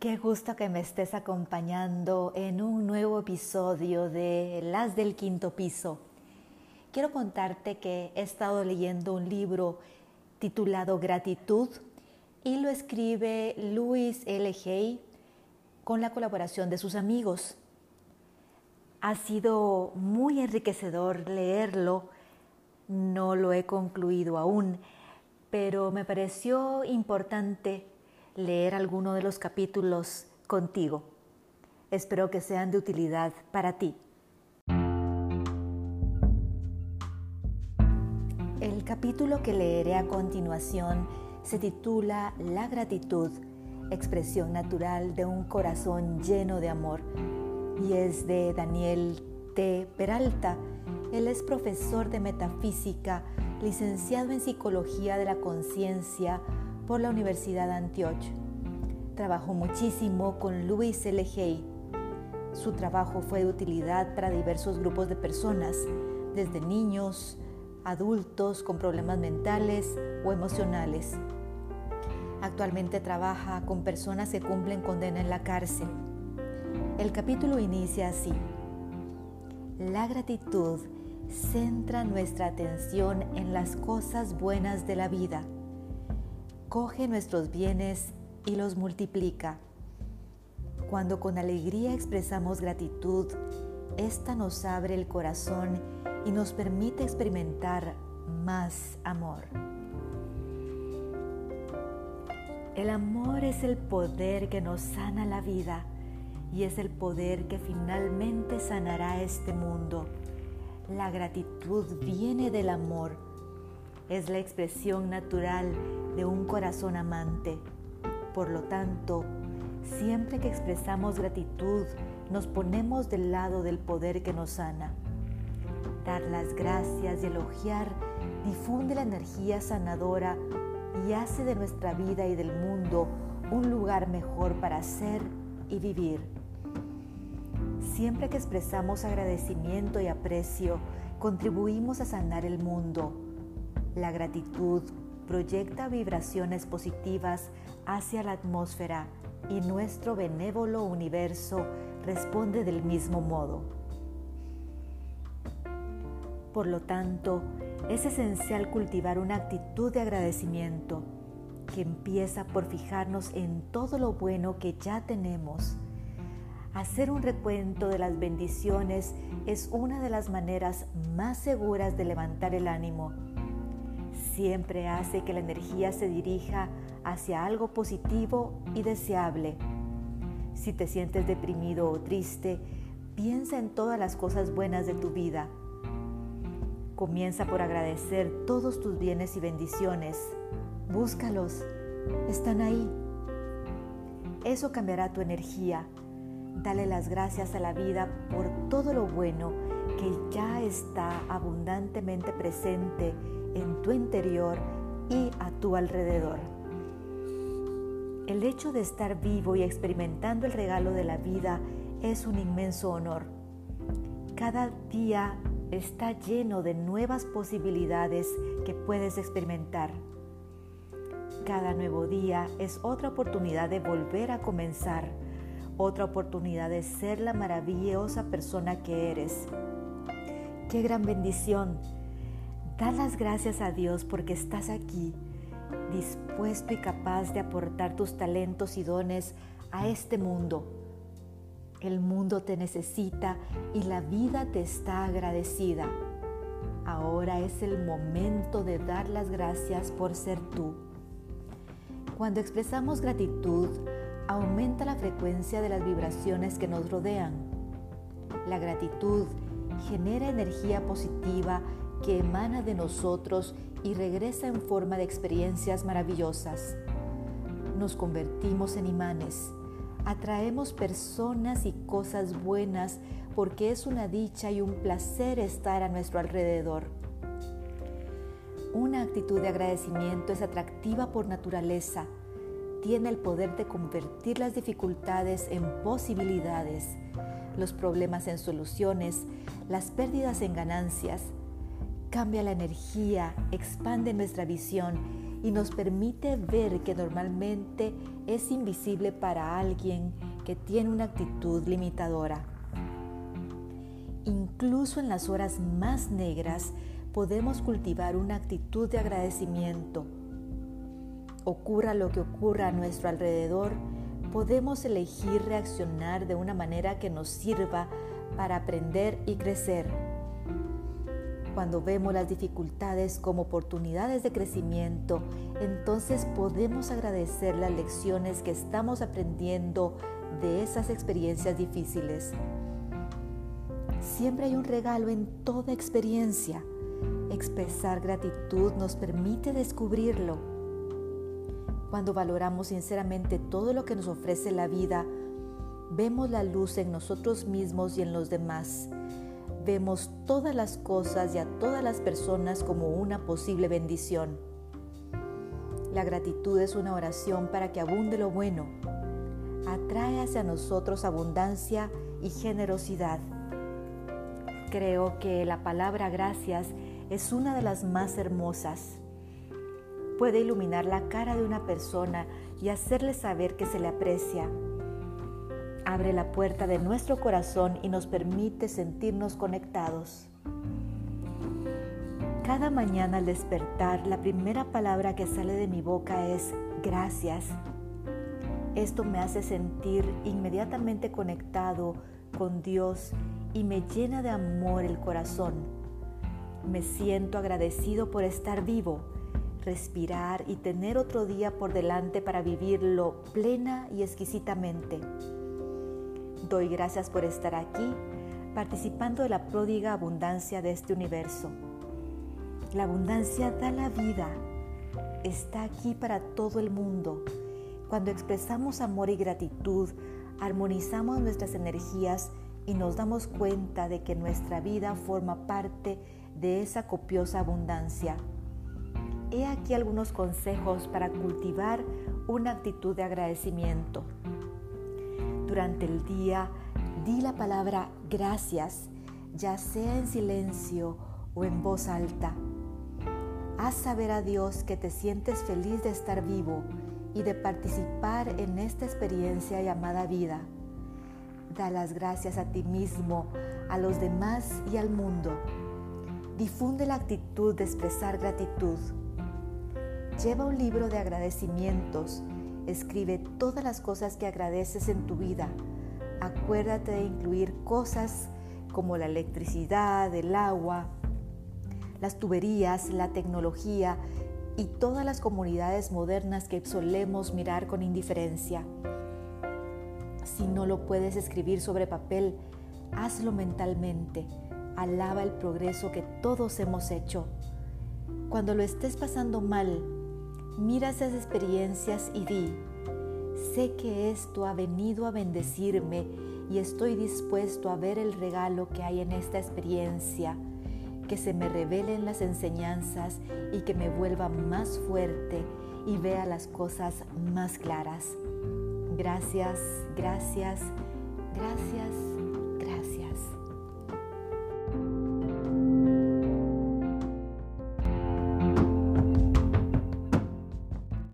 Qué gusto que me estés acompañando en un nuevo episodio de Las del Quinto Piso. Quiero contarte que he estado leyendo un libro titulado Gratitud y lo escribe Louis L. Hay con la colaboración de sus amigos. Ha sido muy enriquecedor leerlo, no lo he concluido aún, pero me pareció importante leer alguno de los capítulos contigo. Espero que sean de utilidad para ti. El capítulo que leeré a continuación se titula La gratitud, expresión natural de un corazón lleno de amor y es de Daniel T. Peralta. Él es profesor de metafísica, licenciado en psicología de la conciencia, por la Universidad de Antioch. Trabajó muchísimo con Louis L. Hay. Su trabajo fue de utilidad para diversos grupos de personas, desde niños, adultos con problemas mentales o emocionales. Actualmente trabaja con personas que cumplen condena en la cárcel. El capítulo inicia así. La gratitud centra nuestra atención en las cosas buenas de la vida coge nuestros bienes y los multiplica. Cuando con alegría expresamos gratitud, esta nos abre el corazón y nos permite experimentar más amor. El amor es el poder que nos sana la vida y es el poder que finalmente sanará este mundo. La gratitud viene del amor es la expresión natural de un corazón amante. Por lo tanto, siempre que expresamos gratitud, nos ponemos del lado del poder que nos sana. Dar las gracias y elogiar difunde la energía sanadora y hace de nuestra vida y del mundo un lugar mejor para ser y vivir. Siempre que expresamos agradecimiento y aprecio, contribuimos a sanar el mundo la gratitud proyecta vibraciones positivas hacia la atmósfera y nuestro benévolo universo responde del mismo modo. Por lo tanto, es esencial cultivar una actitud de agradecimiento que empieza por fijarnos en todo lo bueno que ya tenemos. Hacer un recuento de las bendiciones es una de las maneras más seguras de levantar el ánimo siempre hace que la energía se dirija hacia algo positivo y deseable. Si te sientes deprimido o triste, piensa en todas las cosas buenas de tu vida. Comienza por agradecer todos tus bienes y bendiciones. Búscalos, están ahí. Eso cambiará tu energía. Dale las gracias a la vida por todo lo bueno que ya está abundantemente presente en tu interior y a tu alrededor. El hecho de estar vivo y experimentando el regalo de la vida es un inmenso honor. Cada día está lleno de nuevas posibilidades que puedes experimentar. Cada nuevo día es otra oportunidad de volver a comenzar, otra oportunidad de ser la maravillosa persona que eres. Qué gran bendición Da las gracias a Dios porque estás aquí, dispuesto y capaz de aportar tus talentos y dones a este mundo. El mundo te necesita y la vida te está agradecida. Ahora es el momento de dar las gracias por ser tú. Cuando expresamos gratitud, aumenta la frecuencia de las vibraciones que nos rodean. La gratitud genera energía positiva que emana de nosotros y regresa en forma de experiencias maravillosas. Nos convertimos en imanes, atraemos personas y cosas buenas porque es una dicha y un placer estar a nuestro alrededor. Una actitud de agradecimiento es atractiva por naturaleza. Tiene el poder de convertir las dificultades en posibilidades, los problemas en soluciones, las pérdidas en ganancias, cambia la energía, expande nuestra visión y nos permite ver que normalmente es invisible para alguien que tiene una actitud limitadora. Incluso en las horas más negras podemos cultivar una actitud de agradecimiento. Ocurra lo que ocurra a nuestro alrededor, podemos elegir reaccionar de una manera que nos sirva para aprender y crecer. Cuando vemos las dificultades como oportunidades de crecimiento, entonces podemos agradecer las lecciones que estamos aprendiendo de esas experiencias difíciles. Siempre hay un regalo en toda experiencia. Expresar gratitud nos permite descubrirlo. Cuando valoramos sinceramente todo lo que nos ofrece la vida, vemos la luz en nosotros mismos y en los demás. Vemos todas las cosas y a todas las personas como una posible bendición. La gratitud es una oración para que abunde lo bueno. Atrae hacia nosotros abundancia y generosidad. Creo que la palabra gracias es una de las más hermosas. Puede iluminar la cara de una persona y hacerle saber que se le aprecia. Abre la puerta de nuestro corazón y nos permite sentirnos conectados. Cada mañana al despertar, la primera palabra que sale de mi boca es gracias. Esto me hace sentir inmediatamente conectado con Dios y me llena de amor el corazón. Me siento agradecido por estar vivo, respirar y tener otro día por delante para vivirlo plena y exquisitamente. Doy gracias por estar aquí, participando de la pródiga abundancia de este universo. La abundancia da la vida, está aquí para todo el mundo. Cuando expresamos amor y gratitud, armonizamos nuestras energías y nos damos cuenta de que nuestra vida forma parte de esa copiosa abundancia. He aquí algunos consejos para cultivar una actitud de agradecimiento. Durante el día, di la palabra gracias, ya sea en silencio o en voz alta. Haz saber a Dios que te sientes feliz de estar vivo y de participar en esta experiencia llamada vida. Da las gracias a ti mismo, a los demás y al mundo. Difunde la actitud de expresar gratitud. Lleva un libro de agradecimientos. Escribe todas las cosas que agradeces en tu vida. Acuérdate de incluir cosas como la electricidad, el agua, las tuberías, la tecnología y todas las comunidades modernas que solemos mirar con indiferencia. Si no lo puedes escribir sobre papel, hazlo mentalmente. Alaba el progreso que todos hemos hecho. Cuando lo estés pasando mal, mira esas experiencias y di, sé que esto ha venido a bendecirme y estoy dispuesto a ver el regalo que hay en esta experiencia, que se me revelen las enseñanzas y que me vuelva más fuerte y vea las cosas más claras. Gracias, gracias, gracias.